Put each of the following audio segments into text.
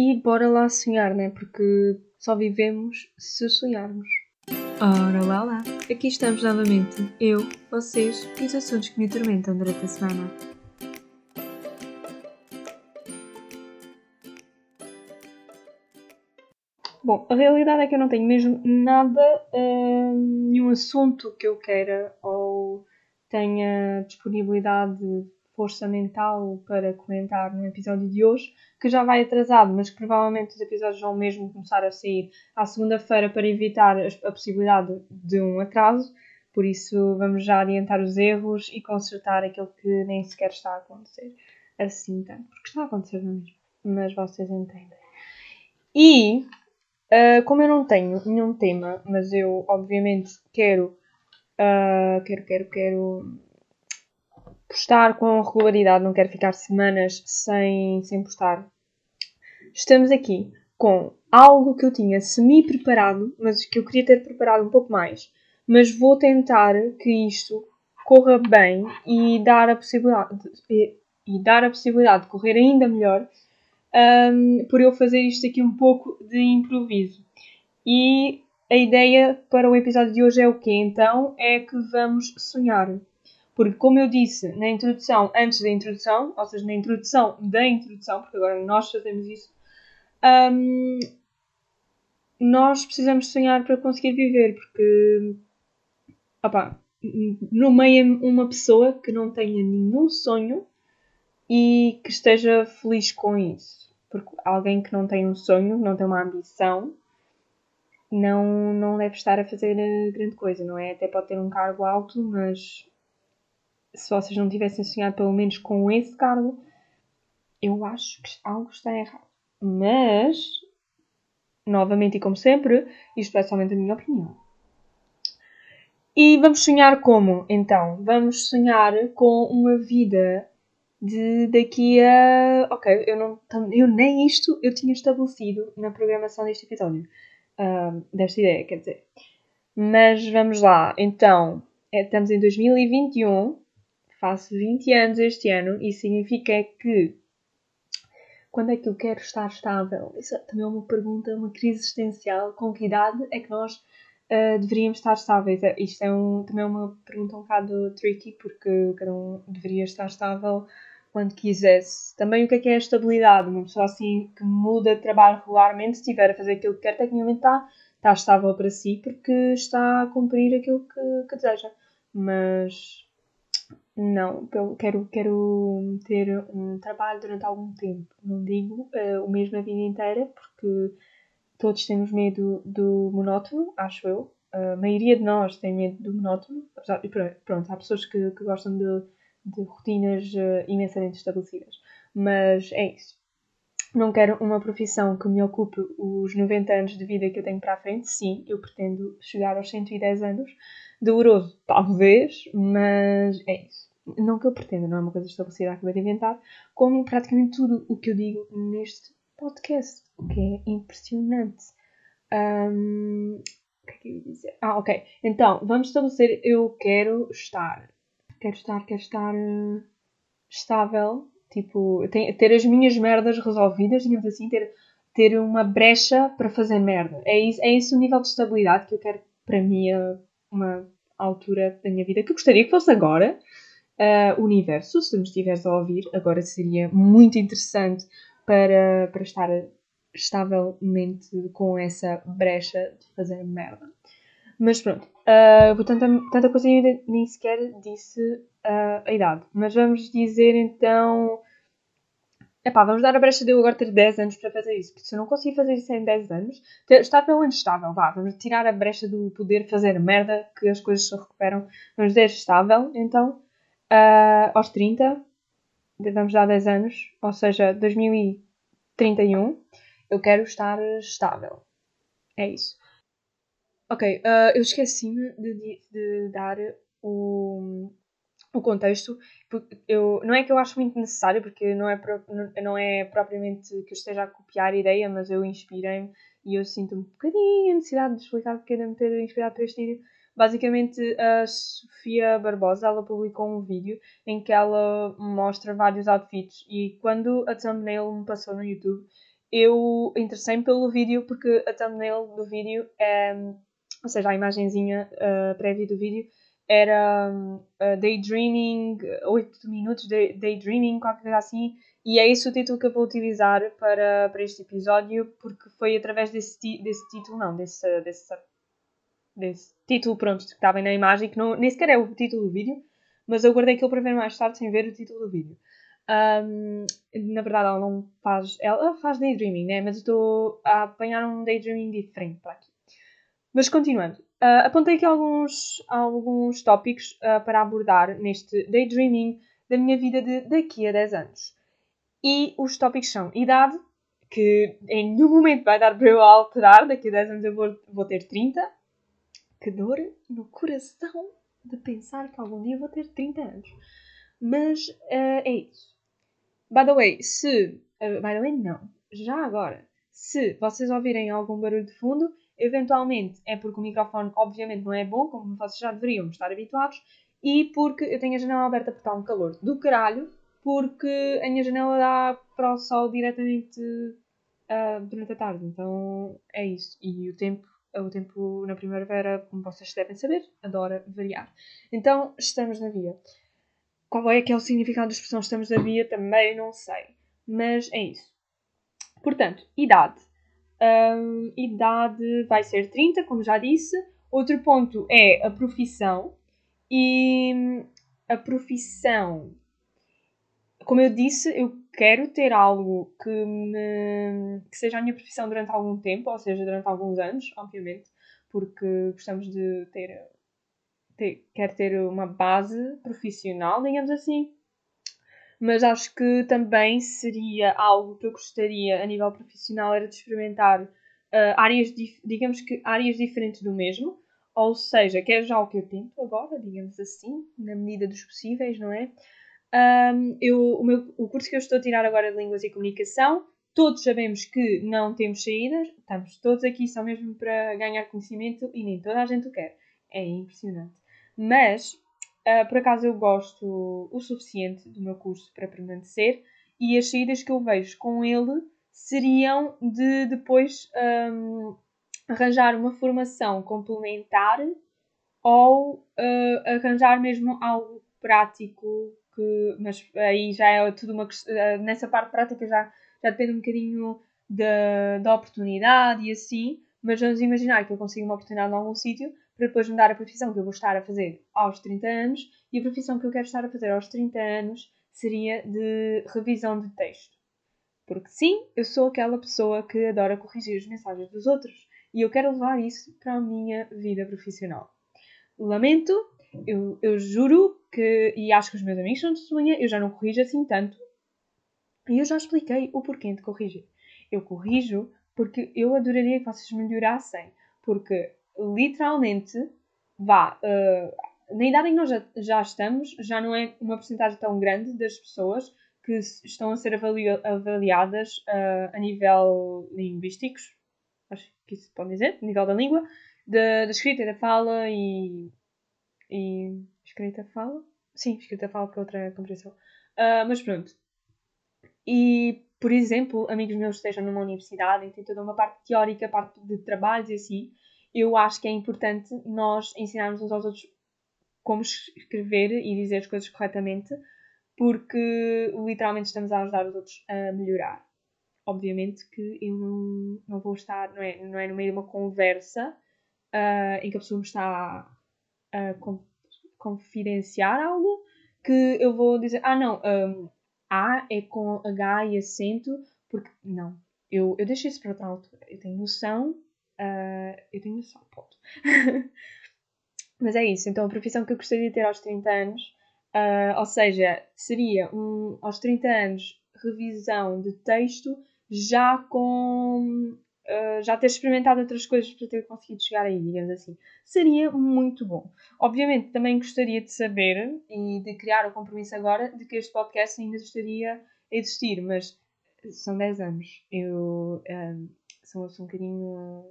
E bora lá sonhar, né? Porque só vivemos se sonharmos. Ora lá lá, aqui estamos novamente, eu, vocês e os assuntos que me atormentam durante a semana. Bom, a realidade é que eu não tenho mesmo nada, hum, nenhum assunto que eu queira ou tenha disponibilidade de força mental para comentar no episódio de hoje, que já vai atrasado, mas que provavelmente os episódios vão mesmo começar a sair à segunda-feira para evitar a possibilidade de um atraso. Por isso, vamos já adiantar os erros e consertar aquilo que nem sequer está a acontecer assim tanto. Porque está a acontecer mesmo, mas vocês entendem. E Uh, como eu não tenho nenhum tema, mas eu obviamente quero, uh, quero, quero, quero postar com regularidade, não quero ficar semanas sem, sem postar. Estamos aqui com algo que eu tinha semi-preparado, mas que eu queria ter preparado um pouco mais. Mas vou tentar que isto corra bem e dar a possibilidade, e, e dar a possibilidade de correr ainda melhor um, por eu fazer isto aqui um pouco de improviso. E a ideia para o episódio de hoje é o quê? Então é que vamos sonhar. Porque, como eu disse na introdução, antes da introdução, ou seja, na introdução da introdução, porque agora nós fazemos isso, um, nós precisamos sonhar para conseguir viver, porque, opa, no meio uma pessoa que não tenha nenhum sonho e que esteja feliz com isso. Porque alguém que não tem um sonho, não tem uma ambição, não, não deve estar a fazer grande coisa, não é? Até pode ter um cargo alto, mas se vocês não tivessem sonhado pelo menos com esse cargo, eu acho que algo está errado. Mas, novamente e como sempre, isto é somente a minha opinião. E vamos sonhar como? Então, vamos sonhar com uma vida de daqui a. Ok, eu, não, eu nem isto eu tinha estabelecido na programação deste episódio. Uh, desta ideia, quer dizer. Mas vamos lá, então, é, estamos em 2021, faço 20 anos este ano, e significa que. Quando é que eu quero estar estável? Isso é também é uma pergunta, uma crise existencial. Com que idade é que nós uh, deveríamos estar estáveis? É, isto é um, também é uma pergunta um bocado tricky, porque cada um deveria estar estável quando quisesse. Também o que é que é a estabilidade? Uma pessoa assim que muda de trabalho regularmente, se estiver a fazer aquilo que quer, tecnicamente está, está estável para si porque está a cumprir aquilo que, que deseja. Mas não, eu quero, quero ter um trabalho durante algum tempo. Não digo uh, o mesmo a vida inteira, porque todos temos medo do monótono, acho eu. A maioria de nós tem medo do monótono. Pronto, há pessoas que, que gostam de de rotinas uh, imensamente estabelecidas. Mas é isso. Não quero uma profissão que me ocupe os 90 anos de vida que eu tenho para a frente. Sim, eu pretendo chegar aos 110 anos. Doloroso, talvez, mas é isso. Não que eu pretenda, não é uma coisa estabelecida, acabei de inventar. Como praticamente tudo o que eu digo neste podcast, o que é impressionante. Um, o que é que eu ia dizer? Ah, ok. Então, vamos estabelecer. Eu quero estar quero estar, quero estar uh, estável, tipo, ter, ter as minhas merdas resolvidas, digamos assim, ter, ter uma brecha para fazer merda. É isso, é esse o nível de estabilidade que eu quero para mim, uma altura da minha vida, que eu gostaria que fosse agora. Uh, universo, se me estiveres a ouvir, agora seria muito interessante para, para estar estavelmente com essa brecha de fazer merda. Mas pronto, uh, tanta, tanta coisa ainda nem sequer disse uh, a idade. Mas vamos dizer então. Epá, vamos dar a brecha de eu agora ter 10 anos para fazer isso. Porque se eu não conseguir fazer isso em 10 anos, está pelo menos estável. Vá, vamos tirar a brecha do poder fazer merda, que as coisas se recuperam. Vamos dizer estável, então, uh, aos 30, vamos dar 10 anos, ou seja, 2031, eu quero estar estável. É isso. Ok, uh, eu esqueci-me de, de, de, dar o, o contexto. Eu, não é que eu acho muito necessário, porque não é, pro, não é propriamente que eu esteja a copiar a ideia, mas eu inspirei-me e eu sinto um bocadinho a necessidade de explicar porque me ter inspirado para este vídeo. Basicamente, a Sofia Barbosa ela publicou um vídeo em que ela mostra vários outfits e quando a thumbnail me passou no YouTube, eu interessei-me pelo vídeo porque a thumbnail do vídeo, é, ou seja, a imagenzinha uh, prévia do vídeo, era uh, Daydreaming, 8 minutos de Daydreaming, qualquer coisa assim, e é esse o título que eu vou utilizar para, para este episódio, porque foi através desse, desse título, não, desse, desse, desse título, pronto, que estava na imagem, que não, nem sequer é o título do vídeo, mas eu guardei aquilo para ver mais tarde sem ver o título do vídeo. Um, na verdade, ela não faz. Ela faz daydreaming, né? Mas eu estou a apanhar um daydreaming diferente para aqui. Mas continuando, uh, apontei aqui alguns, alguns tópicos uh, para abordar neste daydreaming da minha vida de daqui a 10 anos. E os tópicos são idade, que em nenhum momento vai dar para eu alterar, daqui a 10 anos eu vou, vou ter 30. Que dor no coração de pensar que algum dia vou ter 30 anos. Mas uh, é isso. By the way, se. Uh, by the way, não. Já agora, se vocês ouvirem algum barulho de fundo, eventualmente é porque o microfone, obviamente, não é bom, como vocês já deveriam estar habituados, e porque eu tenho a janela aberta porque está um calor do caralho, porque a minha janela dá para o sol diretamente uh, durante a tarde. Então é isso. E o tempo, o tempo na primavera, como vocês devem saber, adora variar. Então estamos na via. Qual é que é o significado da expressão estamos na via? Também não sei. Mas é isso. Portanto, idade. Um, idade vai ser 30, como já disse. Outro ponto é a profissão. E a profissão, como eu disse, eu quero ter algo que, me, que seja a minha profissão durante algum tempo, ou seja, durante alguns anos, obviamente, porque gostamos de ter ter, quer ter uma base profissional, digamos assim. Mas acho que também seria algo que eu gostaria a nível profissional era de experimentar uh, áreas, digamos que áreas diferentes do mesmo. Ou seja, que é já o que eu tento agora, digamos assim, na medida dos possíveis, não é? Um, eu, o, meu, o curso que eu estou a tirar agora de Línguas e Comunicação, todos sabemos que não temos saídas, estamos todos aqui só mesmo para ganhar conhecimento e nem toda a gente o quer. É impressionante. Mas, uh, por acaso, eu gosto o suficiente do meu curso para permanecer e as saídas que eu vejo com ele seriam de depois um, arranjar uma formação complementar ou uh, arranjar mesmo algo prático que, mas aí já é tudo uma uh, nessa parte prática já, já depende um bocadinho da, da oportunidade e assim, mas vamos imaginar que eu consigo uma oportunidade em algum sítio para depois mudar a profissão que eu vou estar a fazer aos 30 anos e a profissão que eu quero estar a fazer aos 30 anos seria de revisão de texto. Porque sim, eu sou aquela pessoa que adora corrigir as mensagens dos outros e eu quero levar isso para a minha vida profissional. Lamento, eu, eu juro que, e acho que os meus amigos são testemunha, eu já não corrijo assim tanto. E eu já expliquei o porquê de corrigir. Eu corrijo porque eu adoraria que vocês melhorassem. Porque literalmente, vá, uh, na idade em que nós já, já, estamos, já não é uma porcentagem tão grande das pessoas que estão a ser avali avaliadas uh, a nível linguísticos, acho que isso pode dizer, a nível da língua, da, da escrita e da fala e, e. escrita fala? Sim, escrita fala porque é outra compreensão. Uh, mas pronto. E, por exemplo, amigos meus estejam numa universidade e têm toda uma parte teórica, parte de trabalhos e assim, eu acho que é importante nós ensinarmos uns aos outros como escrever e dizer as coisas corretamente, porque literalmente estamos a ajudar os outros a melhorar. Obviamente que eu não, não vou estar, não é, não é no meio de uma conversa uh, em que a pessoa me está a, confidenciar algo que eu vou dizer, ah não, um, A é com H e acento, porque não, eu, eu deixo isso para outra altura. Eu tenho noção Uh, eu tenho só ponto. Mas é isso. Então, a profissão que eu gostaria de ter aos 30 anos, uh, ou seja, seria um, aos 30 anos revisão de texto já com. Uh, já ter experimentado outras coisas para ter conseguido chegar aí, digamos assim. Seria muito bom. Obviamente, também gostaria de saber e de criar o compromisso agora de que este podcast ainda estaria a existir, mas são 10 anos. Eu um, sou, sou um bocadinho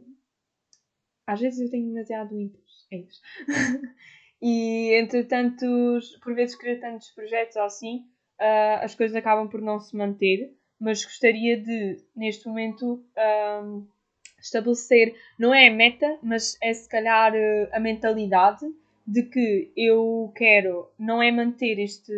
às vezes eu tenho demasiado impulso, é isso. e entre tantos, por vezes querer tantos projetos ou assim, uh, as coisas acabam por não se manter. Mas gostaria de, neste momento, um, estabelecer, não é a meta, mas é se calhar eh, a mentalidade de que eu quero, não é manter este,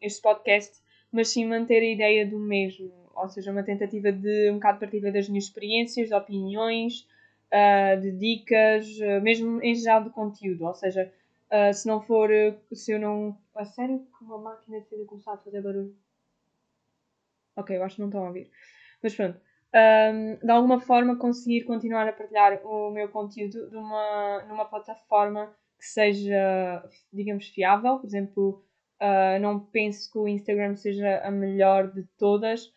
este podcast, mas sim manter a ideia do mesmo, ou seja, uma tentativa de um bocado partilha das minhas experiências, de opiniões, uh, de dicas, uh, mesmo em geral de conteúdo, ou seja, uh, se não for, se eu não. A sério que uma máquina de começar a fazer barulho? Ok, eu acho que não estão a ouvir. Mas pronto. Um, de alguma forma conseguir continuar a partilhar o meu conteúdo de uma, numa plataforma que seja, digamos, fiável. Por exemplo, uh, não penso que o Instagram seja a melhor de todas,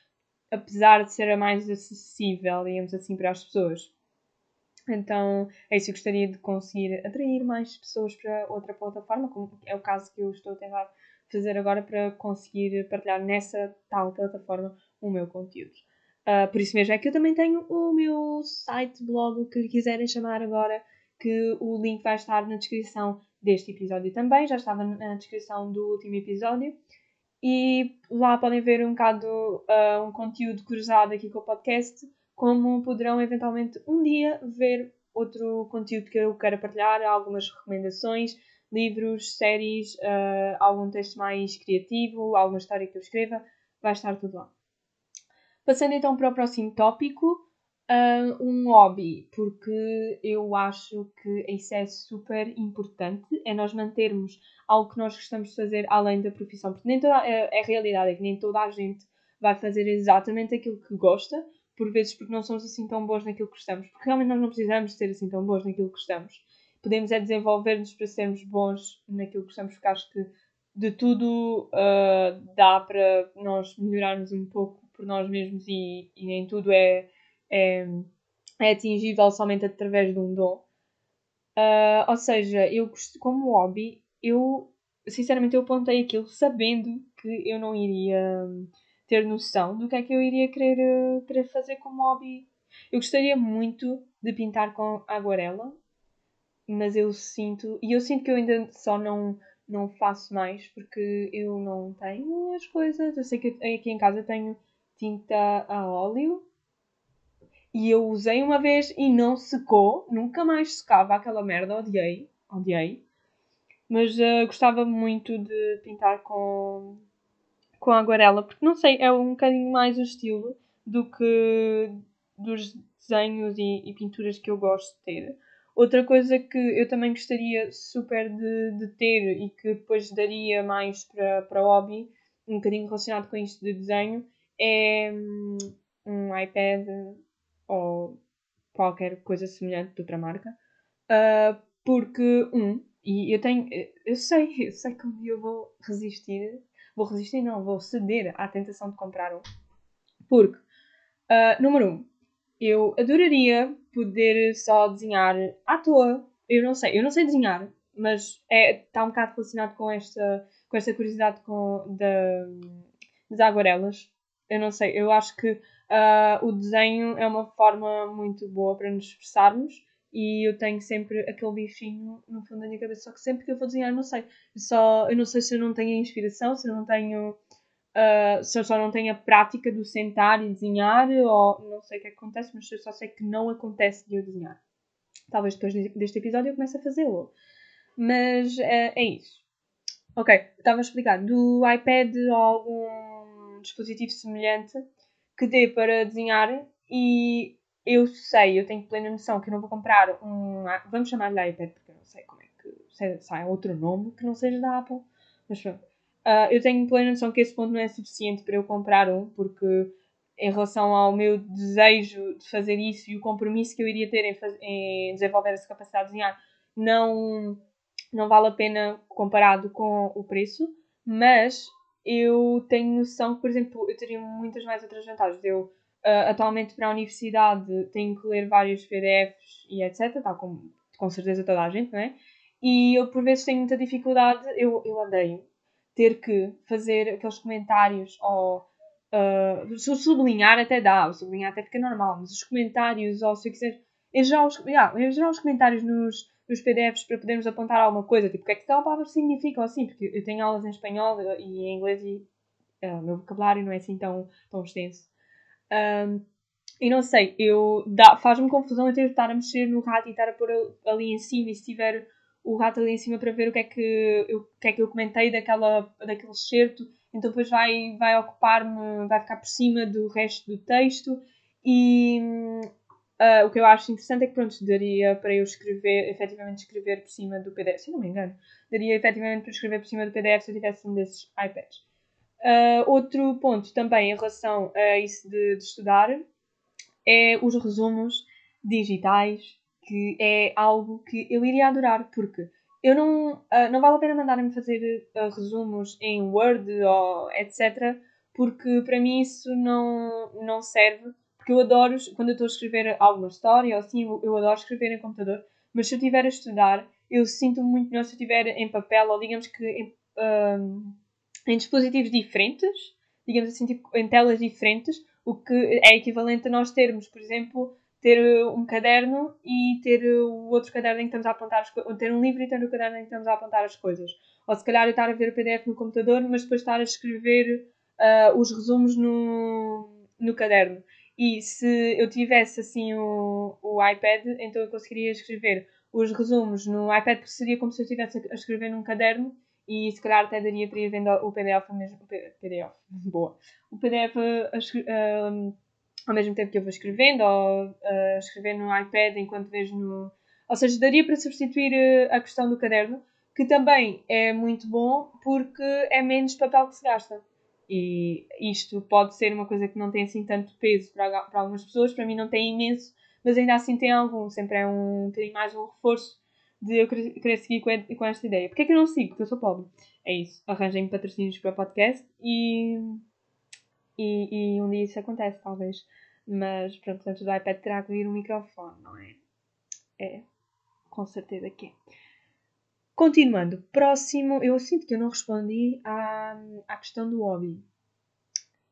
apesar de ser a mais acessível, digamos assim, para as pessoas. Então, é isso. Eu gostaria de conseguir atrair mais pessoas para outra plataforma, como é o caso que eu estou a tentar fazer agora para conseguir partilhar nessa tal plataforma o meu conteúdo. Uh, por isso mesmo é que eu também tenho o meu site, blog, o que lhe quiserem chamar agora, que o link vai estar na descrição deste episódio também, já estava na descrição do último episódio. E lá podem ver um bocado uh, um conteúdo cruzado aqui com o podcast, como poderão eventualmente um dia ver outro conteúdo que eu quero partilhar, algumas recomendações, livros, séries, uh, algum texto mais criativo, alguma história que eu escreva, vai estar tudo lá. Passando então para o próximo tópico, uh, um hobby, porque eu acho que isso é super importante, é nós mantermos algo que nós gostamos de fazer além da profissão, porque nem toda, é, a realidade é que nem toda a gente vai fazer exatamente aquilo que gosta, por vezes porque não somos assim tão bons naquilo que gostamos, porque realmente nós não precisamos ser assim tão bons naquilo que gostamos. Podemos é desenvolver-nos para sermos bons naquilo que gostamos, porque acho que de tudo uh, dá para nós melhorarmos um pouco por nós mesmos e, e nem tudo é, é, é atingível somente através de um dom. Uh, ou seja, eu como hobby, eu sinceramente eu apontei aquilo sabendo que eu não iria ter noção do que é que eu iria querer, querer fazer como hobby. Eu gostaria muito de pintar com aguarela, mas eu sinto, e eu sinto que eu ainda só não, não faço mais porque eu não tenho as coisas. Eu sei que aqui em casa tenho tinta a óleo e eu usei uma vez e não secou, nunca mais secava aquela merda, odiei, odiei. Mas uh, gostava muito de pintar com, com aguarela, porque não sei, é um bocadinho mais o estilo do que dos desenhos e, e, pinturas que eu gosto de ter. Outra coisa que eu também gostaria super de, de ter e que depois daria mais para, para hobby, um bocadinho relacionado com isto de desenho, é hum, um iPad ou qualquer coisa semelhante de outra marca. Uh, porque, um, e eu tenho, eu sei, eu sei que um dia eu vou resistir vou resistir, não, vou ceder à tentação de comprar um. Porque, uh, número um, eu adoraria poder só desenhar à toa. Eu não sei, eu não sei desenhar, mas é, está um bocado relacionado com esta, com esta curiosidade com, da, das aguarelas. Eu não sei, eu acho que uh, o desenho é uma forma muito boa para nos expressarmos e eu tenho sempre aquele bichinho no fundo da minha cabeça, só que sempre que eu vou desenhar, não sei. Só, eu não sei se eu não tenho inspiração, se eu não tenho. Uh, se eu só não tenho a prática do sentar e desenhar, ou não sei o que, é acontece, mas eu só sei que não acontece de eu desenhar. Talvez depois deste episódio eu comece a fazê-lo. Mas uh, é isso. Ok, estava a explicar. Do iPad ou algum dispositivo semelhante que dê para desenhar e eu sei, eu tenho plena noção que eu não vou comprar um. Vamos chamar-lhe iPad, porque eu não sei como é que. Há outro nome que não seja da Apple. Mas pronto. Uh, eu tenho plena noção que esse ponto não é suficiente para eu comprar um, porque em relação ao meu desejo de fazer isso e o compromisso que eu iria ter em, em desenvolver essa capacidade de desenhar, não, não vale a pena comparado com o preço, mas eu tenho noção que, por exemplo, eu teria muitas mais outras vantagens. Eu Uh, atualmente para a universidade tenho que ler vários PDFs e etc, tal como com certeza toda a gente, não é? E eu por vezes tenho muita dificuldade, eu, eu odeio ter que fazer aqueles comentários ou uh, sublinhar até dá, sublinhar até fica normal, mas os comentários ou se eu quiser, em geral, os, yeah, em geral os comentários nos, nos PDFs para podermos apontar alguma coisa, tipo o que é que tal palavra significa ou assim, porque eu tenho aulas em espanhol e em inglês e Uh, o meu vocabulário não é assim tão, tão extenso. Um, e não sei, eu faz-me confusão eu ter de estar a mexer no rato e estar a pôr ali em cima e se tiver o rato ali em cima para ver o que é que eu, o que é que eu comentei daquela, daquele excerto, então depois vai, vai ocupar-me, vai ficar por cima do resto do texto. E uh, o que eu acho interessante é que pronto, daria para eu escrever, efetivamente escrever por cima do PDF, se não me engano, daria efetivamente para escrever por cima do PDF se eu tivesse um desses iPads. Uh, outro ponto também em relação a isso de, de estudar é os resumos digitais, que é algo que eu iria adorar, porque eu não, uh, não vale a pena mandarem-me fazer uh, resumos em Word ou etc, porque para mim isso não, não serve, porque eu adoro, quando eu estou a escrever alguma história ou assim, eu, eu adoro escrever em computador, mas se eu estiver a estudar, eu sinto muito melhor se eu estiver em papel ou digamos que em, em dispositivos diferentes, digamos assim, tipo, em telas diferentes, o que é equivalente a nós termos, por exemplo, ter um caderno e ter o outro caderno em que estamos a apontar as coisas, ou ter um livro e ter o caderno em que estamos a apontar as coisas. Ou se calhar eu estar a ver o PDF no computador, mas depois estar a escrever uh, os resumos no, no caderno. E se eu tivesse assim o, o iPad, então eu conseguiria escrever os resumos no iPad, porque seria como se eu estivesse a escrever num caderno e se calhar até daria para ir vendo o PDF mesmo. O PDF, boa. O PDF a, ao mesmo tempo que eu vou escrevendo ou uh, escrever no iPad enquanto vejo no. Ou seja, daria para substituir uh, a questão do caderno, que também é muito bom porque é menos papel que se gasta. E isto pode ser uma coisa que não tem assim tanto peso para, para algumas pessoas, para mim não tem imenso, mas ainda assim tem algum. Sempre é um bocadinho mais um reforço de eu querer seguir com, esta ideia. Porquê é que eu não sigo? Porque eu sou pobre. É isso. Arranjem patrocínios para o podcast e, e, e um dia isso acontece, talvez. Mas pronto, antes do iPad terá que vir um microfone, não é? É, com certeza que é. Continuando, próximo, eu sinto que eu não respondi à, à questão do hobby.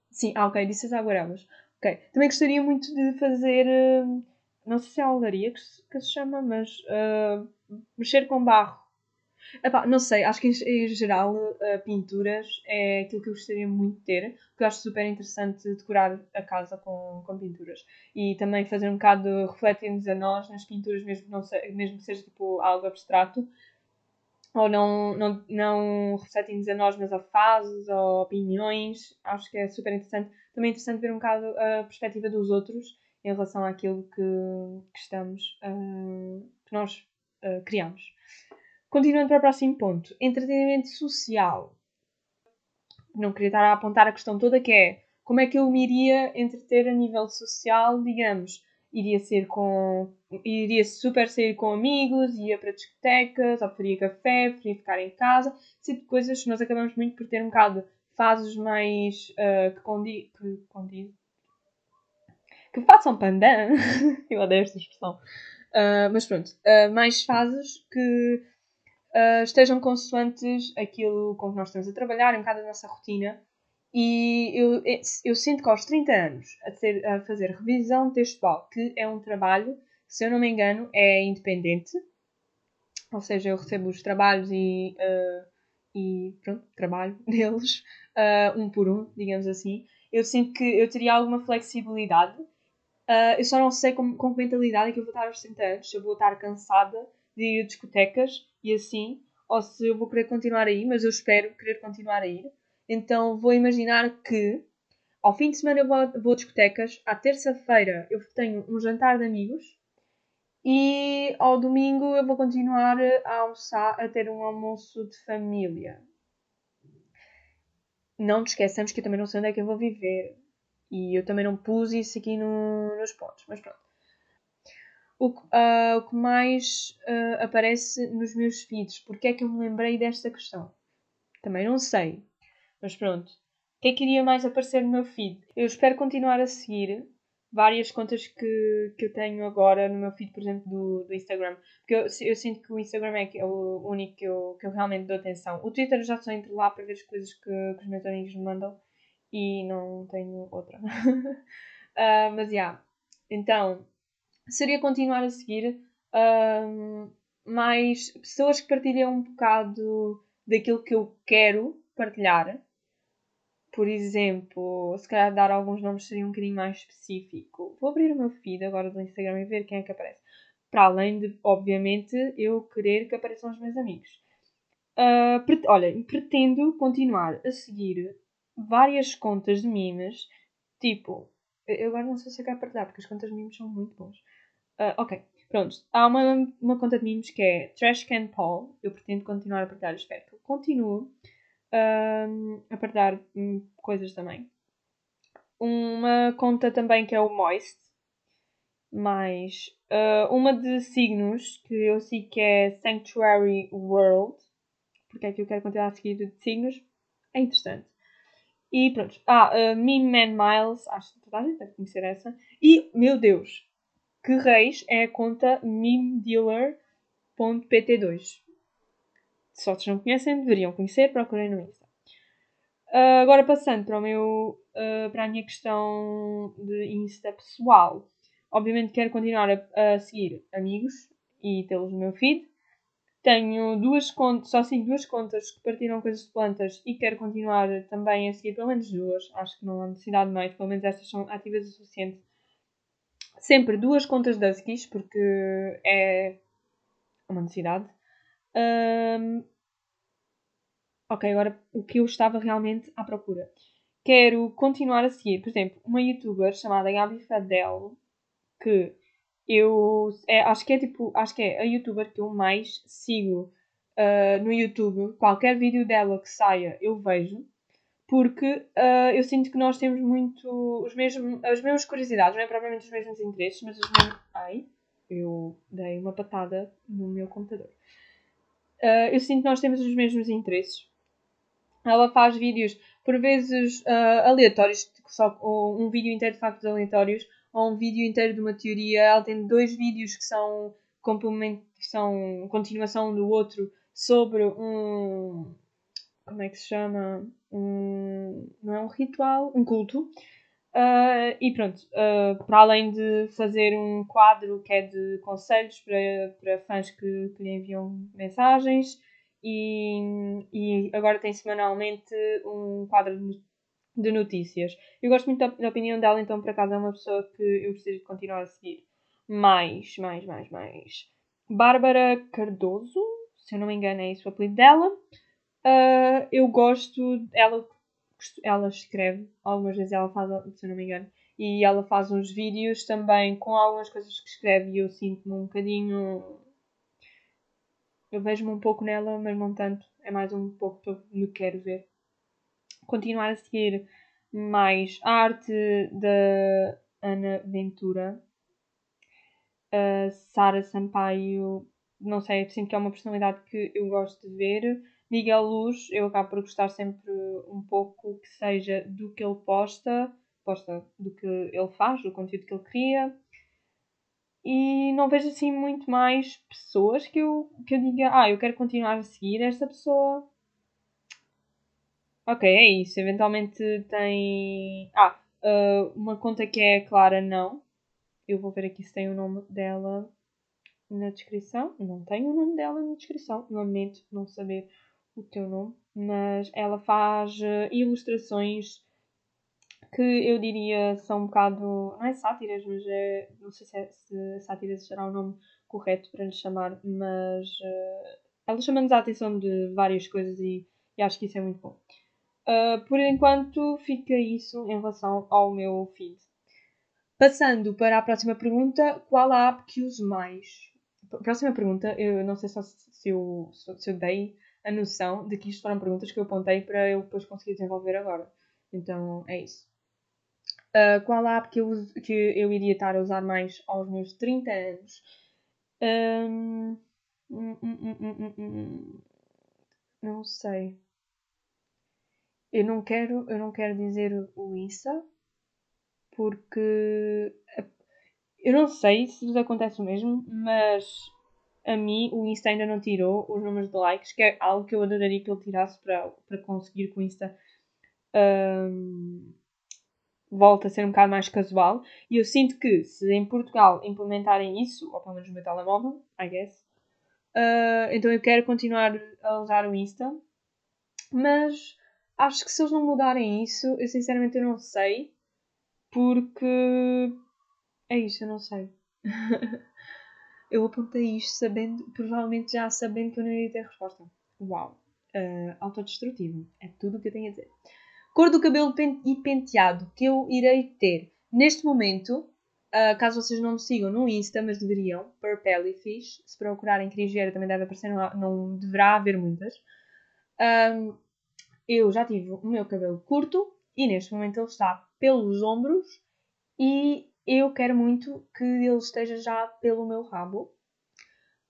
Sim, ah, ok, disse as aguarelas. Ok, também gostaria muito de fazer, hum, não sei se é a que se, que se chama, mas uh, mexer com barro. Epá, não sei, acho que em, geral uh, pinturas é aquilo que eu gostaria muito de ter, porque eu acho super interessante decorar a casa com, com pinturas. E também fazer um bocado refletir-nos a nós nas pinturas, mesmo, não sei, mesmo que seja tipo algo abstrato, ou não, não, não refletir-nos a nós, mas a fases ou opiniões. Acho que é super interessante. Também é interessante ver um bocado a perspectiva dos outros em relação àquilo que, que estamos, uh, que nós uh, criamos. Continuando para o próximo ponto, entretenimento social. Não queria estar a apontar a questão toda que é como é que eu me iria entreter a nível social, digamos, iria ser com. iria super sair com amigos, ia para discotecas, ou preferia café, preferia ficar em casa, esse tipo de coisas que nós acabamos muito por ter um bocado fases mais uh, que condi. que condi. que façam pandan. eu odeio esta expressão. Uh, mas pronto, uh, mais fases que uh, estejam consoantes aquilo com que nós estamos a trabalhar, um bocado da nossa rotina. E eu, eu sinto que aos 30 anos, a, ter, a fazer revisão textual, que é um trabalho, se eu não me engano, é independente, ou seja, eu recebo os trabalhos e, e pronto, trabalho neles, um por um, digamos assim. Eu sinto que eu teria alguma flexibilidade Uh, eu só não sei com, com que mentalidade é que eu vou estar aos 30 anos. Se eu vou estar cansada de ir a discotecas e assim, ou se eu vou querer continuar a ir, mas eu espero querer continuar a ir. Então vou imaginar que ao fim de semana eu vou, vou a discotecas, à terça-feira eu tenho um jantar de amigos e ao domingo eu vou continuar a almoçar, a ter um almoço de família. Não te esqueçamos que eu também não sei onde é que eu vou viver. E eu também não pus isso aqui no, nos pontos, mas pronto. O, uh, o que mais uh, aparece nos meus feeds? Porque é que eu me lembrei desta questão? Também não sei. Mas pronto. O que é que iria mais aparecer no meu feed? Eu espero continuar a seguir várias contas que, que eu tenho agora no meu feed, por exemplo, do, do Instagram. Porque eu, eu sinto que o Instagram é, é o único que eu, que eu realmente dou atenção. O Twitter já só entro lá para ver as coisas que, que os meus amigos me mandam e não tenho outra. uh, mas, já. Yeah. Então, seria continuar a seguir uh, mais pessoas que partilham um bocado daquilo que eu quero partilhar. por exemplo, se calhar dar alguns nomes seria um bocadinho mais específico. Vou abrir o meu feed agora do Instagram e ver quem é que aparece. Para além de, obviamente, eu querer que apareçam os meus amigos. Uh, pre olha, pretendo continuar a seguir várias contas de memes, tipo, eu agora não sei se eu quero partilhar, porque as contas de memes são muito bons. Uh, ok, pronto. Há uma, uma conta de memes que é Trashcan Paul. Eu pretendo continuar a partilhar, espero que continue uh, a partilhar um, coisas também. Uma conta também que é o Moist. Mais uh, uma de signos que eu sigo que é Sanctuary World. Porque é que eu quero continuar a seguir de signos? É interessante. E pronto. Ah, uh, Meme Man Miles. Acho que toda a gente deve conhecer essa. E, meu Deus, que reis é a conta memedealer.pt2. Se vocês não conhecem, deveriam conhecer, procurem no Insta. Uh, agora passando para, o meu, uh, para a minha questão de Insta pessoal. Obviamente quero continuar a, a seguir amigos e tê-los no meu feed. Tenho duas contas, só sigo duas contas que partilham coisas de plantas e quero continuar também a seguir pelo menos duas. Acho que não há necessidade de mais, pelo menos estas são ativas o suficiente. Sempre duas contas de Huskies, porque é uma necessidade. Um, ok, agora o que eu estava realmente à procura. Quero continuar a seguir, por exemplo, uma youtuber chamada Gabi Fadel, que eu é, acho que é tipo, acho que é a youtuber que eu mais sigo uh, no YouTube. Qualquer vídeo dela que saia, eu vejo. Porque uh, eu sinto que nós temos muito os mesmos, as mesmas curiosidades, não é propriamente os mesmos interesses, mas os mesmos. Ai, eu dei uma patada no meu computador. Uh, eu sinto que nós temos os mesmos interesses. Ela faz vídeos, por vezes, aleatórios, só um vídeo inteiro de factos aleatórios, ou um vídeo inteiro de uma teoria. Ela tem dois vídeos que são, que são continuação do outro sobre um. Como é que se chama? Um, não é um ritual, um culto. Uh, e pronto, uh, para além de fazer um quadro que é de conselhos para, para fãs que, que lhe enviam mensagens, e, e agora tem semanalmente um quadro de notícias. Eu gosto muito da, da, opinião dela, então por acaso é uma pessoa que eu preciso de continuar a seguir. Mais, mais, mais, mais. Bárbara Cardoso, se eu não me engano é isso o apelido dela. Uh, eu gosto, ela ela escreve, algumas vezes ela faz, se eu não me engano, e ela faz uns vídeos também com algumas coisas que escreve e eu sinto-me um bocadinho. Eu vejo-me um pouco nela, mas não tanto. É mais um pouco que eu me quero ver. Continuar a seguir mais a arte da Ana Ventura, a Sara Sampaio. Não sei, sinto que é uma personalidade que eu gosto de ver Miguel Luz, eu acabo por gostar sempre um pouco que seja do que ele posta, posta do que ele faz, do conteúdo que ele cria. E não vejo assim muito mais pessoas que eu, que eu diga, ah, eu quero continuar a seguir esta pessoa. Ok, é isso. Eventualmente tem. Ah, uh, uma conta que é Clara Não. Eu vou ver aqui se tem o nome dela na descrição. Não tem o nome dela na descrição. Lamento não saber o teu nome, mas ela faz uh, ilustrações que eu diria são um bocado. não é sátiras, mas é. não sei se, é, se sátiras será o nome correto para lhe chamar, mas uh, ela chama-nos a atenção de várias coisas e, e, acho que isso é muito bom. Uh, por enquanto, fica isso em relação ao meu feed. Passando para a próxima pergunta, qual a app que uso mais? Próxima pergunta, eu não sei se eu, se eu dei a noção de que isto foram perguntas que eu apontei para eu depois conseguir desenvolver agora. Então é isso. Uh, qual a app que eu, uso, que eu iria estar a usar mais aos meus 30 anos? Um, hum, hum, hum, não sei. Eu não quero, eu não quero dizer o Insta porque eu não sei se vos acontece o mesmo, mas a mim o Insta ainda não tirou os números de likes, que é algo que eu adoraria que ele tirasse para, para conseguir que o Insta um, volte a ser um bocado mais casual. E eu sinto que se em Portugal implementarem isso, ou pelo menos no meu telemóvel, I guess, uh, então eu quero continuar a usar o Insta, mas acho que se eles não mudarem isso, eu sinceramente eu não sei. Porque. É isso, eu não sei. eu apontei isto sabendo, provavelmente já sabendo que eu não ia ter resposta. Uau! Uh, autodestrutivo. É tudo o que eu tenho a dizer. Cor do cabelo e penteado que eu irei ter. Neste momento, uh, caso vocês não me sigam no Insta, mas deveriam, Purpellyfish, se procurarem Cris também deve aparecer, não, não deverá haver muitas. Um, eu já tive o meu cabelo curto e neste momento ele está pelos ombros e eu quero muito que ele esteja já pelo meu rabo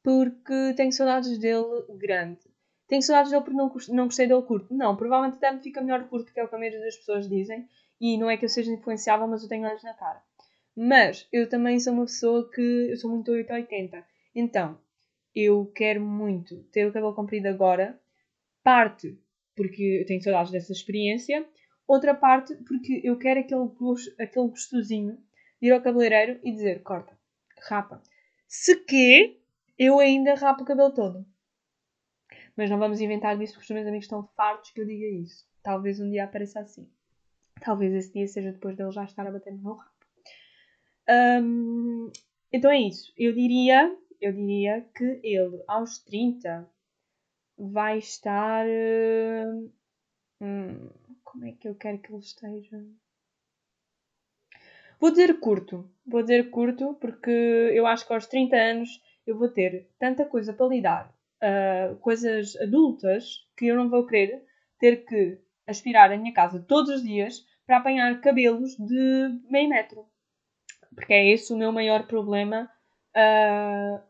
porque tenho saudades dele grande. Tenho saudades dele porque não, não gostei dele curto. Não, provavelmente até me fica melhor curto, que é o que a maioria das pessoas dizem. E não é que eu seja influenciável, mas eu tenho olhos na cara. Mas eu também sou uma pessoa que. Eu sou muito 880. Então, eu quero muito ter o cabelo comprido agora. Parte porque eu tenho saudades dessa experiência. Outra parte porque eu quero aquele, aquele gostosinho de ir ao cabeleireiro e dizer: corta, rapa. Se que eu ainda rapo o cabelo todo. Mas não vamos inventar disso porque os meus amigos estão fartos que eu diga isso. Talvez um dia apareça assim. Talvez esse dia seja depois dele já estar a bater no meu rabo. Um, então é isso. Eu diria, eu diria que ele aos 30 vai estar. Uh, hum, como é que eu quero que ele esteja? Vou dizer curto. Vou dizer curto porque eu acho que aos 30 anos eu vou ter tanta coisa para lidar uh, coisas adultas que eu não vou querer ter que aspirar a minha casa todos os dias para apanhar cabelos de meio metro. Porque é esse o meu maior problema uh,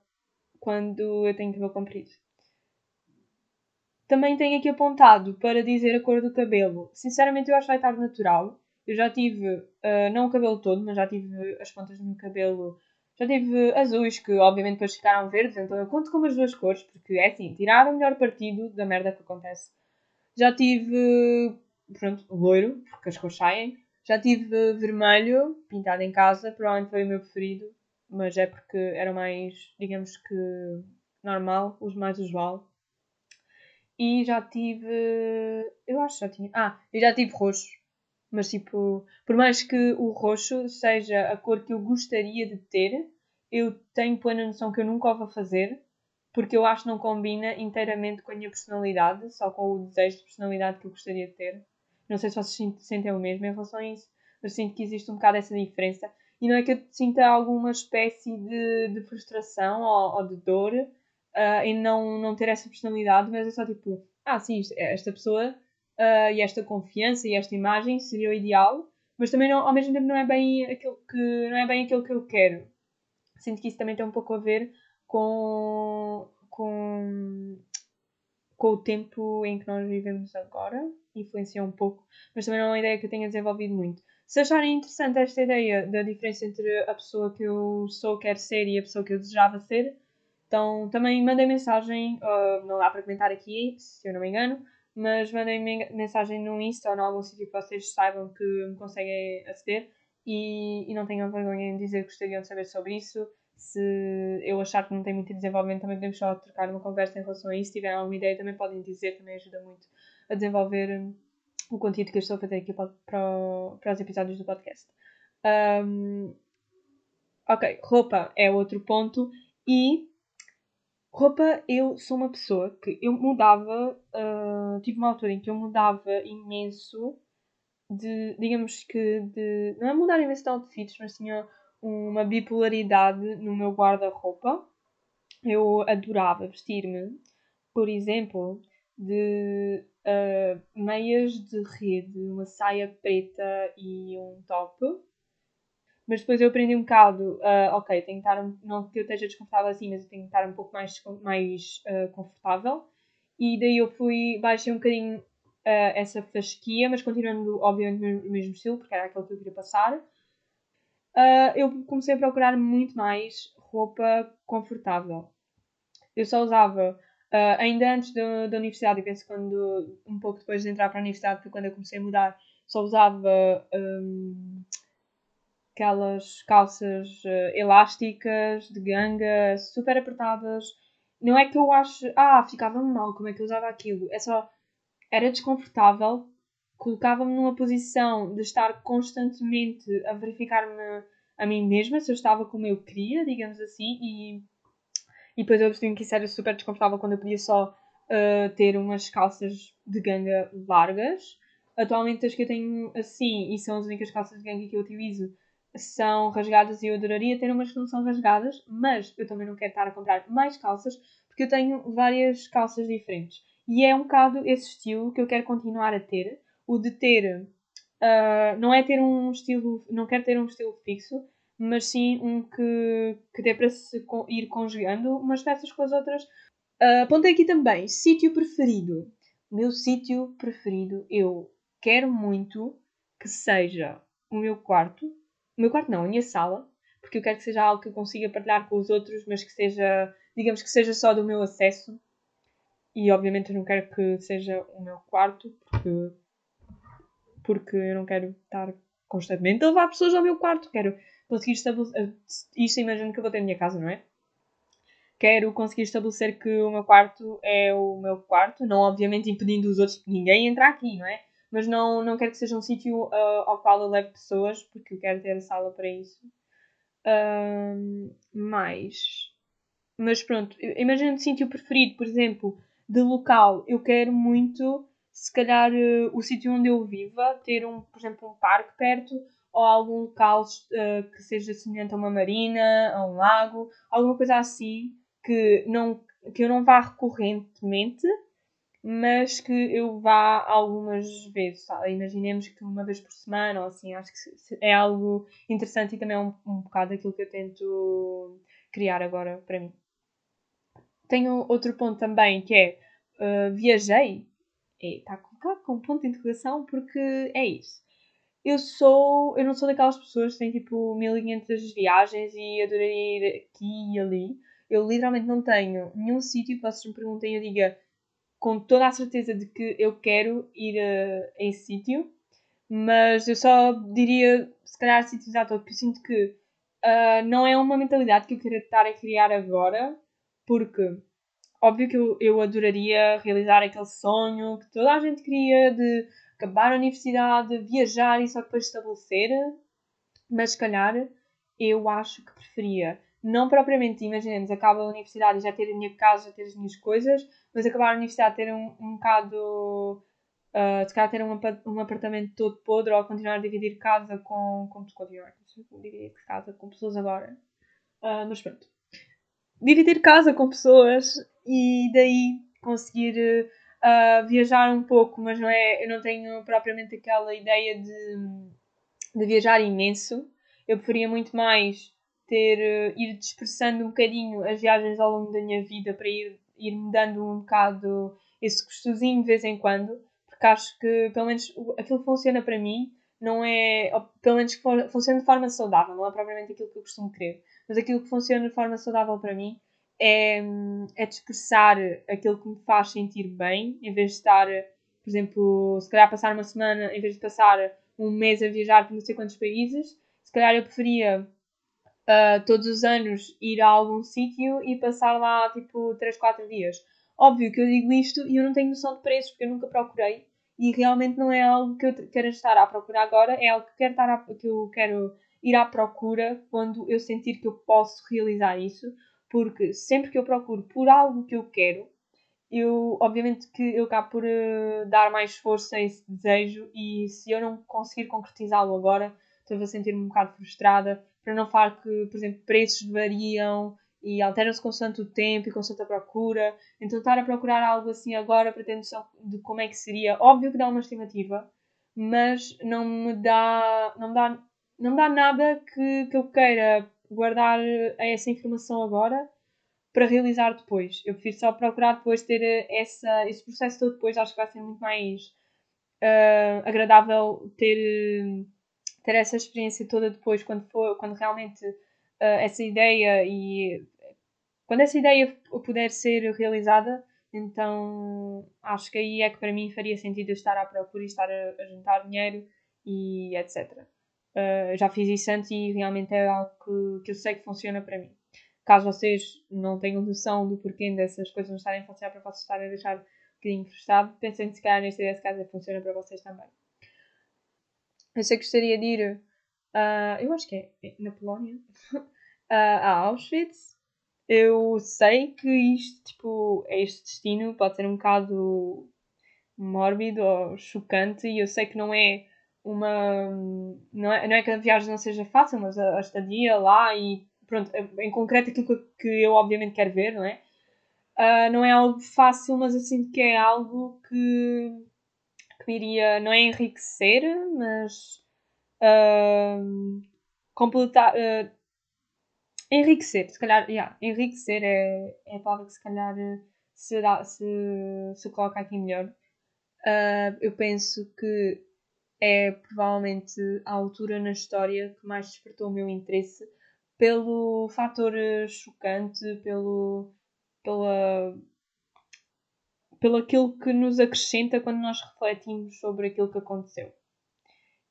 quando eu tenho cabelo comprido. Também tenho aqui apontado para dizer a cor do cabelo. Sinceramente, eu acho que vai estar natural. Eu já tive, uh, não o cabelo todo, mas já tive as pontas do meu cabelo já tive azuis que obviamente depois ficaram verdes, então eu conto como as duas cores, porque é assim, tirar o melhor partido da merda que acontece. Já tive, pronto, loiro, porque as cores saem. Já tive vermelho, pintado em casa, provavelmente foi o meu preferido, mas é porque era mais, digamos que, normal, os mais usual. E já tive. Eu acho que já tinha. Ah, e já tive roxo. Mas, tipo, por mais que o roxo seja a cor que eu gostaria de ter, eu tenho plena noção que eu nunca o vou fazer, porque eu acho que não combina inteiramente com a minha personalidade, só com o desejo de personalidade que eu gostaria de ter. Não sei se vocês sentem o mesmo em relação a isso, mas sinto que existe um bocado essa diferença. E não é que eu sinta alguma espécie de, de frustração ou, ou de dor uh, em não, não ter essa personalidade, mas é só tipo, ah, sim, esta pessoa uh, e esta confiança e esta imagem seria o ideal, mas também não, ao mesmo tempo não é bem aquilo que não é bem aquilo que eu quero. Sinto que isso também tem um pouco a ver com, com, com o tempo em que nós vivemos agora, influencia um pouco, mas também não é uma ideia que eu tenha desenvolvido muito. Se acharem interessante esta ideia da diferença entre a pessoa que eu sou, quero ser e a pessoa que eu desejava ser, então também mandem mensagem, uh, não dá para comentar aqui, se eu não me engano, mas mandem mensagem no Insta ou em algum sítio que vocês saibam que me conseguem aceder e, e não tenham vergonha em dizer que gostariam de saber sobre isso. Se eu achar que não tem muito desenvolvimento, também podemos só trocar uma conversa em relação a isso. Se tiverem alguma ideia, também podem dizer, também ajuda muito a desenvolver o conteúdo que eu estou a fazer aqui para, para, para os episódios do podcast. Um, ok, roupa é outro ponto e Roupa, eu sou uma pessoa que eu mudava, uh, tive uma altura em que eu mudava imenso de, digamos que, de, não é mudar imenso de outfits, mas tinha uma bipolaridade no meu guarda-roupa. Eu adorava vestir-me, por exemplo, de uh, meias de rede, uma saia preta e um top mas depois eu aprendi um bocado, uh, ok, tenho que estar, um, não que eu esteja desconfortável assim, mas eu tenho que estar um pouco mais, mais uh, confortável. E daí eu fui, baixei um bocadinho uh, essa fasquia, mas continuando, obviamente, no mesmo estilo, porque era aquilo que eu queria passar. eu comecei a procurar muito mais roupa confortável. Eu só usava, ainda antes da, da universidade, e penso quando, um pouco depois de entrar para a universidade, foi quando eu comecei a mudar, só usava. Um, aquelas calças uh, elásticas, de ganga, super apertadas. Não é que eu acho, ah, ficava mal, como é que eu usava aquilo? É só, era desconfortável, colocava-me numa posição de estar constantemente a verificar-me a mim mesma se eu estava como eu queria, digamos assim, e, e depois eu percebi que isso era super desconfortável quando eu podia só uh, ter umas calças de ganga largas. Atualmente as que eu tenho assim, e são as únicas calças de ganga que eu utilizo, são rasgadas e eu adoraria ter umas que não são rasgadas, mas eu também não quero estar a comprar mais calças porque eu tenho várias calças diferentes. E é um bocado esse estilo que eu quero continuar a ter, o de ter Uh, não é ter um estilo, não quero ter um estilo fixo, mas sim um que, que dê para se ir conjugando umas peças com as outras. Uh, apontei aqui também, sítio preferido. Meu sítio preferido, eu quero muito que seja o meu quarto. O meu quarto não, a minha sala, porque eu quero que seja algo que eu consiga partilhar com os outros, mas que seja, digamos que seja só do meu acesso. E obviamente eu não quero que seja o meu quarto, porque porque eu não quero estar constantemente a levar pessoas ao meu quarto. Quero conseguir estabelecer. Isto imagino que eu vou ter a minha casa, não é? Quero conseguir estabelecer que o meu quarto é o meu quarto, não obviamente impedindo os outros, ninguém entrar aqui, não é? Mas não, não quero que seja um sítio uh, ao qual eu leve pessoas, porque eu quero ter a sala para isso. Uh, mais. Mas pronto, imagina um sítio preferido, por exemplo, de local. Eu quero muito se calhar uh, o sítio onde eu viva, ter um, por exemplo, um parque perto ou algum local uh, que seja semelhante a uma marina, a um lago, alguma coisa assim que, não, que eu não vá recorrentemente, mas que eu vá algumas vezes. Tá? Imaginemos que uma vez por semana ou assim, acho que é algo interessante e também é um, um bocado aquilo que eu tento criar agora para mim. Tenho outro ponto também que é uh, viajei está é, colocado com um ponto de interrogação porque é isso. Eu sou, eu não sou daquelas pessoas que têm tipo 1500 viagens e adoraria ir aqui e ali. Eu literalmente não tenho nenhum sítio que vocês me perguntem e eu diga com toda a certeza de que eu quero ir a esse sítio, mas eu só diria se calhar sítios à toa, porque eu sinto que uh, não é uma mentalidade que eu quero estar a criar agora, porque óbvio que eu, eu adoraria realizar aquele sonho que toda a gente queria de acabar a universidade, viajar e só depois estabelecer, mas se calhar eu acho que preferia. Não propriamente, imaginemos, acaba a universidade e já ter a minha casa, já ter as minhas coisas, mas acabar a universidade ter um, um bocado. Uh, se calhar ter um, um apartamento todo podre ou continuar a dividir casa com. com continuar dividir casa com pessoas agora. Uh, mas pronto. Dividir casa com pessoas e daí conseguir uh, viajar um pouco, mas não é, eu não tenho propriamente aquela ideia de, de viajar imenso. Eu preferia muito mais ter, ir dispersando um bocadinho as viagens ao longo da minha vida para ir, ir me dando um bocado esse gostosinho de vez em quando, porque acho que pelo menos aquilo que funciona para mim não é, pelo menos que funciona de forma saudável, não é propriamente aquilo que eu costumo querer, mas aquilo que funciona de forma saudável para mim é, é de expressar aquilo que me faz sentir bem, em vez de estar, por exemplo, se calhar passar uma semana, em vez de passar um mês a viajar por não sei quantos países, se calhar eu preferia uh, todos os anos ir a algum sítio e passar lá tipo 3, 4 dias. Óbvio que eu digo isto e eu não tenho noção de preços porque eu nunca procurei e realmente não é algo que eu quero estar à procura agora, é algo que, quero estar a, que eu quero ir à procura quando eu sentir que eu posso realizar isso porque sempre que eu procuro por algo que eu quero, eu, obviamente que eu acabo por uh, dar mais força a esse desejo e se eu não conseguir concretizá-lo agora, estou a sentir-me um bocado frustrada, para não falar que, por exemplo, preços variam e alteram-se constante o tempo e constante a procura. Então, estar a procurar algo assim agora para ter noção de como é que seria, óbvio que dá uma estimativa, mas não me dá, não me dá, não me dá nada que, que eu queira guardar essa informação agora para realizar depois. Eu prefiro só procurar depois ter essa, esse processo todo depois. Acho que vai ser muito mais uh, agradável ter, ter essa experiência toda depois, quando, for, quando realmente uh, essa ideia e quando essa ideia puder ser realizada, então acho que aí é que para mim faria sentido estar à procura e estar a, a juntar dinheiro e etc. Uh, já fiz isso antes e realmente é algo que, que eu sei que funciona para mim. Caso vocês não tenham noção do porquê dessas coisas não estarem a funcionar para vocês estarem a deixar um bocadinho frustrado, pensem se calhar nesta ideia se caso funciona para vocês também. Eu sei que gostaria de ir, uh, eu acho que é, é na Polónia, uh, a Auschwitz. Eu sei que isto, tipo, este destino pode ser um bocado mórbido ou chocante e eu sei que não é uma. Não é, não é que a viagem não seja fácil, mas a, a estadia lá e pronto, em concreto aquilo que, eu obviamente quero ver, não é? Uh, não é algo fácil, mas eu sinto que é algo que, que não é enriquecer, mas uh, completar. Uh, enriquecer, se calhar, yeah, enriquecer é, é a palavra que se calhar se, dá, se, se coloca aqui melhor. eu penso que é provavelmente a altura na história que mais despertou o meu interesse pelo fator chocante, pelo, pela, pelo aquilo que nos acrescenta quando nós refletimos sobre aquilo que aconteceu.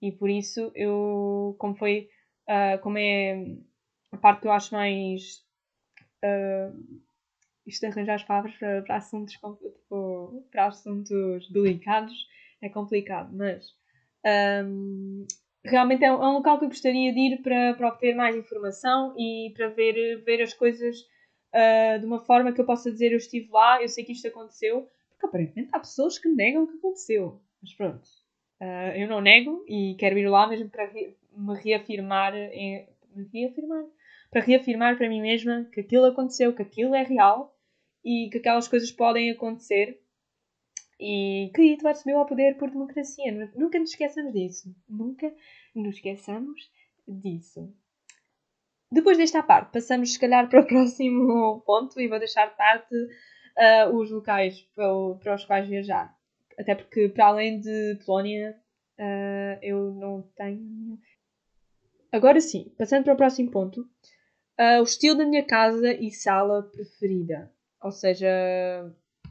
E por isso eu, como foi, uh, como é a parte que eu acho mais uh, isto arranjar as palavras para, para assuntos tipo, para assuntos delicados é complicado, mas um, realmente é um, é um, local que eu gostaria de ir para, para obter mais informação e para ver, ver as coisas uh, de uma forma que eu possa dizer eu estive lá, eu sei que isto aconteceu, porque aparentemente há pessoas que negam que aconteceu. Mas pronto, uh, eu não nego e quero ir lá mesmo para re, me reafirmar, em, me reafirmar, para reafirmar para mim mesma que aquilo aconteceu, que aquilo é real e que aquelas coisas podem acontecer e que Hitler subiu ao poder por democracia. Nunca nos esqueçamos disso. Nunca nos esqueçamos disso. Depois desta parte, passamos se calhar para o próximo ponto e vou deixar de parte uh, os locais para, para, os quais viajar. Até porque, para além de Polónia, uh, eu não tenho. Agora sim, passando para o próximo ponto, uh, o estilo da minha casa e sala preferida, ou seja,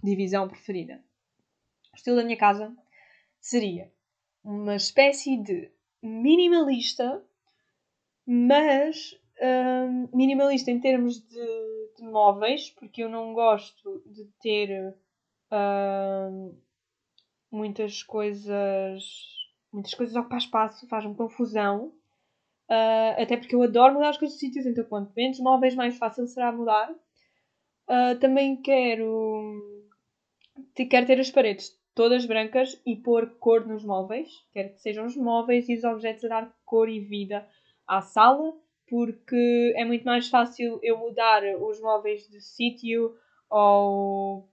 divisão preferida. O estilo da minha casa seria uma espécie de minimalista, mas um, minimalista em termos de, de, móveis, porque eu não gosto de ter um, muitas coisas. Muitas coisas ocupar espaço, faz-me confusão. Uh, até porque eu adoro mudar as coisas de sítios, então quanto menos móveis, mais fácil será mudar. Uh, também quero, quero ter as paredes todas brancas e pôr cor nos móveis. Quero que sejam os móveis e os objetos a dar cor e vida à sala, porque é muito mais fácil eu mudar os móveis de sítio ou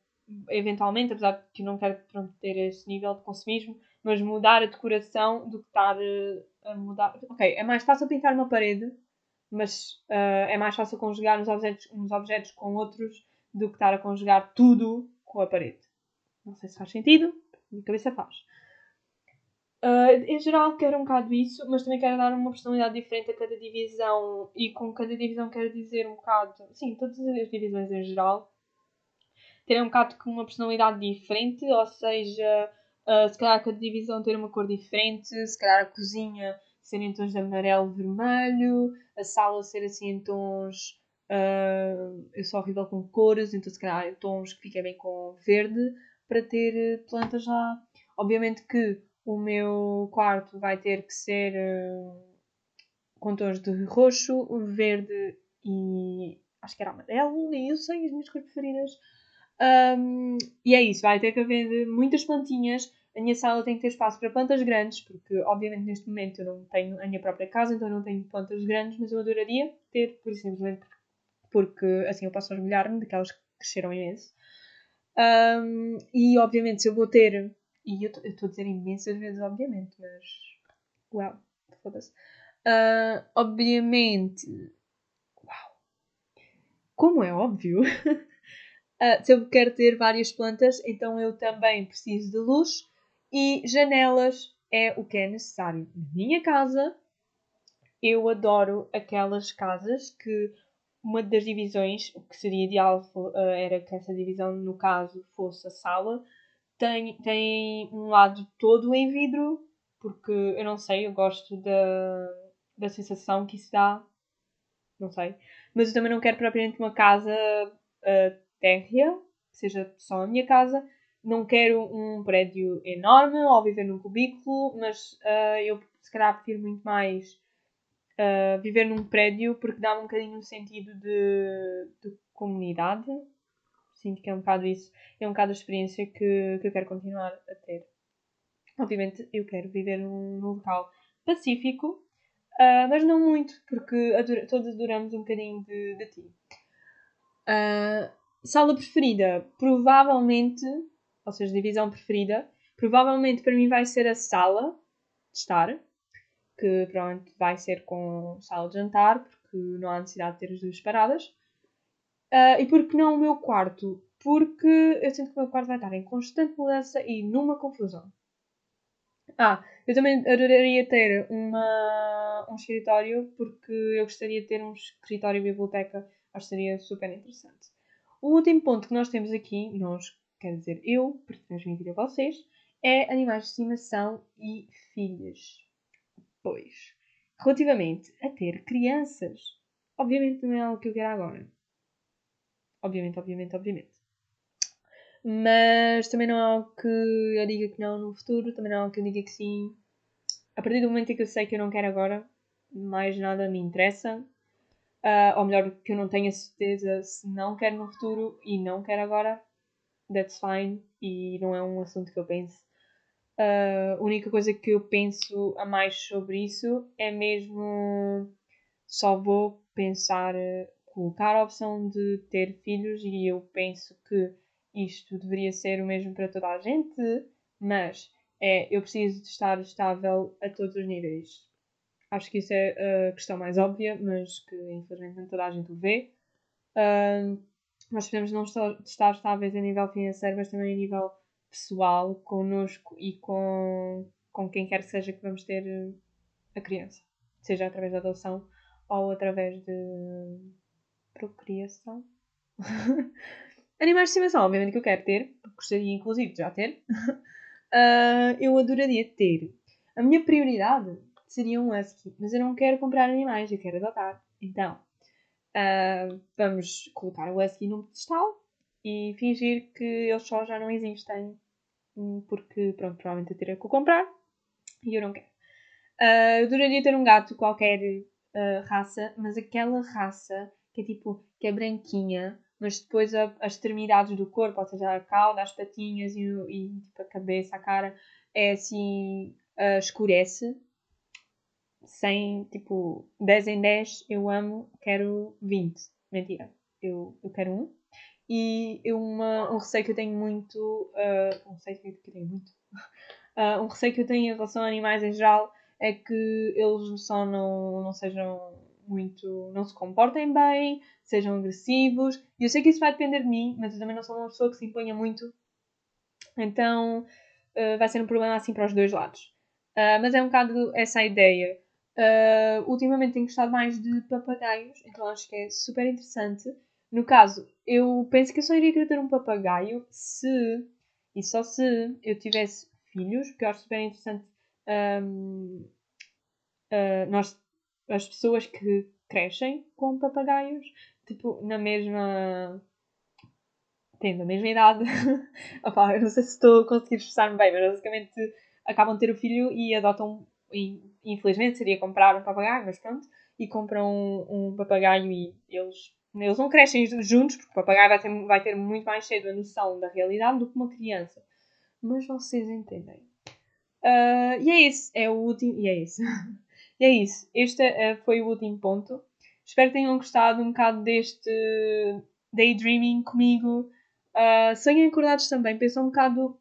eventualmente, apesar de que não quero pronto, ter esse nível de consumismo, mas mudar a decoração do que estar eh, a mudar. Ok, é mais fácil pintar uma parede, mas uh, é mais fácil conjugar uns objetos, uns objetos com outros do que estar a conjugar tudo com a parede. Não sei se faz sentido, minha cabeça faz. Uh, em geral, quero um bocado isso, mas também quero dar uma personalidade diferente a cada divisão. E com cada divisão quero dizer um bocado. Sim, todas as divisões em geral. Terem um bocado com uma personalidade diferente, ou seja, uh, se calhar cada divisão ter uma cor diferente, se calhar a cozinha ser em tons de amarelo vermelho, a sala ser assim em tons. Uh, eu sou horrível com cores, então se calhar tons que fiquem bem com verde para ter plantas lá. Obviamente que o meu quarto vai ter que ser uh, com tons de roxo, verde e acho que era amarelo, e eu sei as minhas cores preferidas. Um, e é isso, vai ter que haver muitas plantinhas. A minha sala tem que ter espaço para plantas grandes, porque obviamente neste momento eu não tenho a minha própria casa, então não tenho plantas grandes, mas eu adoraria ter, por simplesmente porque assim eu posso orgulhar-me daquelas que cresceram imenso. Um, e obviamente, se eu vou ter. E eu estou a dizer imensas vezes, obviamente, mas. Uau, foda-se. Uh, obviamente. Uau! Como é óbvio, uh, se eu quero ter várias plantas, então eu também preciso de luz e janelas é o que é necessário. Na minha casa, eu adoro aquelas casas que uma das divisões, o que seria ideal uh, era que essa divisão, no caso, fosse a sala, tem, tem um lado todo em vidro, porque eu não sei, eu gosto da, da sensação que isso dá. Não sei. Mas eu também não quero propriamente uma casa uh, térrea, que seja só a minha casa. Não quero um prédio enorme ou viver num cubículo, mas uh, eu se calhar prefiro muito mais uh, viver num prédio porque dá-me um bocadinho o sentido de, de, comunidade. Sinto que é um bocado isso, é um bocado a experiência que, que eu quero continuar a ter. Obviamente, eu quero viver num, num local pacífico, uh, mas não muito, porque adora, todos adoramos um bocadinho de, de ti. Uh, sala preferida? Provavelmente, ou seja, divisão preferida, provavelmente para mim vai ser a sala de estar, que provavelmente vai ser com sala de jantar, porque não há necessidade de ter as duas paradas. Uh, e porque não o meu quarto? Porque eu sinto que o meu quarto vai estar em constante mudança e numa confusão. Ah, eu também adoraria ter uma, um escritório porque eu gostaria de ter um escritório biblioteca, acho que seria super interessante. O último ponto que nós temos aqui, nós, quer dizer eu, porque transmitir a vocês, é animais de estimação e filhos. Pois, relativamente a ter crianças, obviamente não é algo que eu quero agora. Obviamente, obviamente, obviamente. Mas também não é algo que eu diga que não no futuro, também não é algo que eu diga que sim. A partir do momento em que eu sei que eu não quero agora, mais nada me interessa. Uh, ou melhor, que eu não tenho a certeza se não quero no futuro e não quero agora, that's fine. E não é um assunto que eu pense. Uh, a única coisa que eu penso a mais sobre isso é mesmo só vou pensar, colocar a opção de ter filhos e eu penso que isto deveria ser o mesmo para toda a gente, mas é, eu preciso de estar estável a todos os níveis. Acho que isso é a questão mais óbvia, mas que infelizmente nem toda a gente o vê. Uh, nós podemos não estar, estar estáveis a nível financeiro, mas também a nível pessoal, connosco e com, com quem quer que seja que vamos ter a criança. Seja através da adoção ou através de procriação. Animais de estimação, obviamente que eu quero ter, gostaria inclusive de já ter. uh, eu adoraria ter. A minha prioridade seria um husky, mas eu não quero comprar animais, eu quero adotar. Então, uh, vamos colocar o husky num pedestal e fingir que eles só já não existem, hum, porque, pronto, provavelmente eu teria que o comprar e eu não quero. Uh, eu adoraria ter um gato qualquer raça, mas aquela raça que é tipo, que é branquinha, mas depois a, as extremidades do corpo, ou seja, a cauda, as patinhas e, e tipo, a cabeça, a cara, é assim, uh, escurece. Sem, tipo, 10 em 10 eu amo, quero 20. Mentira, eu, eu quero um. E uma, um receio que eu tenho muito. Uh, um receio que eu tenho muito. Uh, um receio que eu tenho em relação a animais em geral é que eles só não, não sejam muito. não se comportem bem, sejam agressivos. E eu sei que isso vai depender de mim, mas eu também não sou uma pessoa que se imponha muito. Então uh, vai ser um problema assim para os dois lados. Uh, mas é um bocado essa a ideia. Uh, ultimamente tenho gostado mais de papagaios, então acho que é super interessante. No caso, eu penso que eu só iria querer ter um papagaio se, e só se eu tivesse filhos, porque eu acho super interessante um, uh, nós as pessoas que crescem com papagaios, tipo, na mesma. tendo a mesma idade. Opa, eu não sei se estou a conseguir expressar-me bem, mas basicamente acabam de ter o filho e adotam. Infelizmente seria comprar um papagaio, mas pronto, e compram um, um papagaio e eles eles não crescem juntos, porque o papagaio vai ter, vai ter muito mais cedo a noção da realidade do que uma criança. Mas vocês entendem. Uh, e é isso. É o último. E é isso. E é isso. Este uh, foi o último ponto. Espero que tenham gostado um bocado deste daydreaming comigo. Uh, sonhem acordados também. Pensam um bocado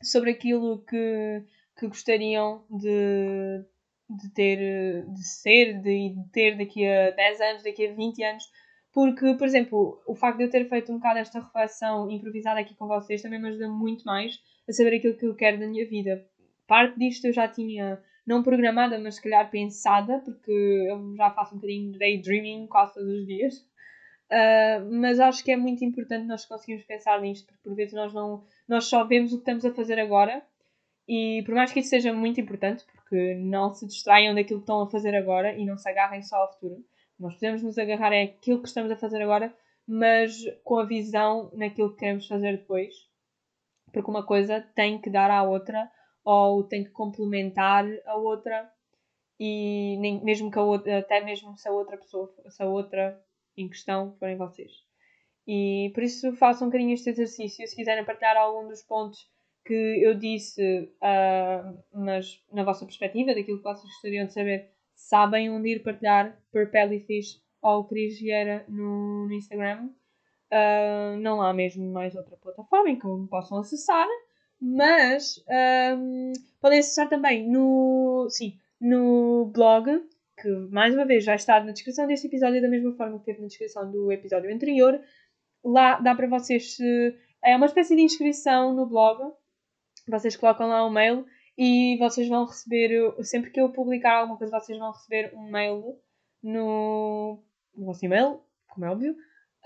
sobre aquilo que, que gostariam de, de ter, de ser, de, de ter daqui a 10 anos, daqui a 20 anos. Porque, por exemplo, o facto de eu ter feito um bocado esta reflexão improvisada aqui com vocês também me ajuda muito mais a saber aquilo que eu quero da minha vida. Parte disto eu já tinha não programada, mas se calhar pensada, porque eu já faço um bocadinho de daydreaming quase todos os dias. Uh, mas acho que é muito importante nós conseguirmos pensar nisto, porque por vezes nós, não, nós só vemos o que estamos a fazer agora e por mais que isso seja muito importante, porque não se distraiam daquilo que estão a fazer agora e não se agarrem só ao futuro. Nós podemos nos agarrar aquilo que estamos a fazer agora, mas com a visão naquilo que queremos fazer depois. Porque uma coisa tem que dar à outra ou tem que complementar a outra. e nem, mesmo que a outra, até mesmo se a outra pessoa, se a outra em questão forem vocês. E por isso façam um bocadinho este exercício. Se quiserem partilhar algum dos pontos que eu disse uh, nas, na vossa perspectiva, daquilo que vocês gostariam de saber, sabem onde ir partilhar por Pellyfish ou Cris Vieira no, no Instagram. Uh, não há mesmo mais outra plataforma em que possam acessar, mas um, podem acessar também no, sim, no blog, que mais uma vez já está na descrição deste episódio, da mesma forma que teve na descrição do episódio anterior. Lá dá para vocês. É uma espécie de inscrição no blog. Vocês colocam lá o um mail e vocês vão receber. Sempre que eu publicar alguma coisa, vocês vão receber um mail no, no vosso e-mail, como é óbvio.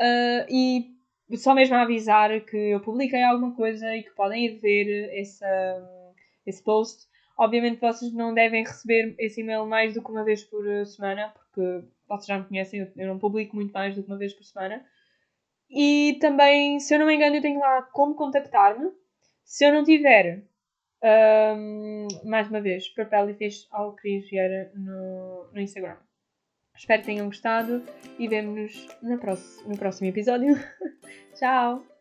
Uh, e só mesmo a avisar que eu publiquei alguma coisa e que podem ir ver esse, esse post. Obviamente vocês não devem receber esse e-mail mais do que uma vez por semana, porque vocês já me conhecem, eu não publico muito mais do que uma vez por semana. E também, se eu não me engano, eu tenho lá como contactar-me. Se eu não tiver, um, mais uma vez, papel e fez ao Cris Vieira no, no Instagram. Espero que tenham gostado e vemo-nos no próximo episódio. Tchau!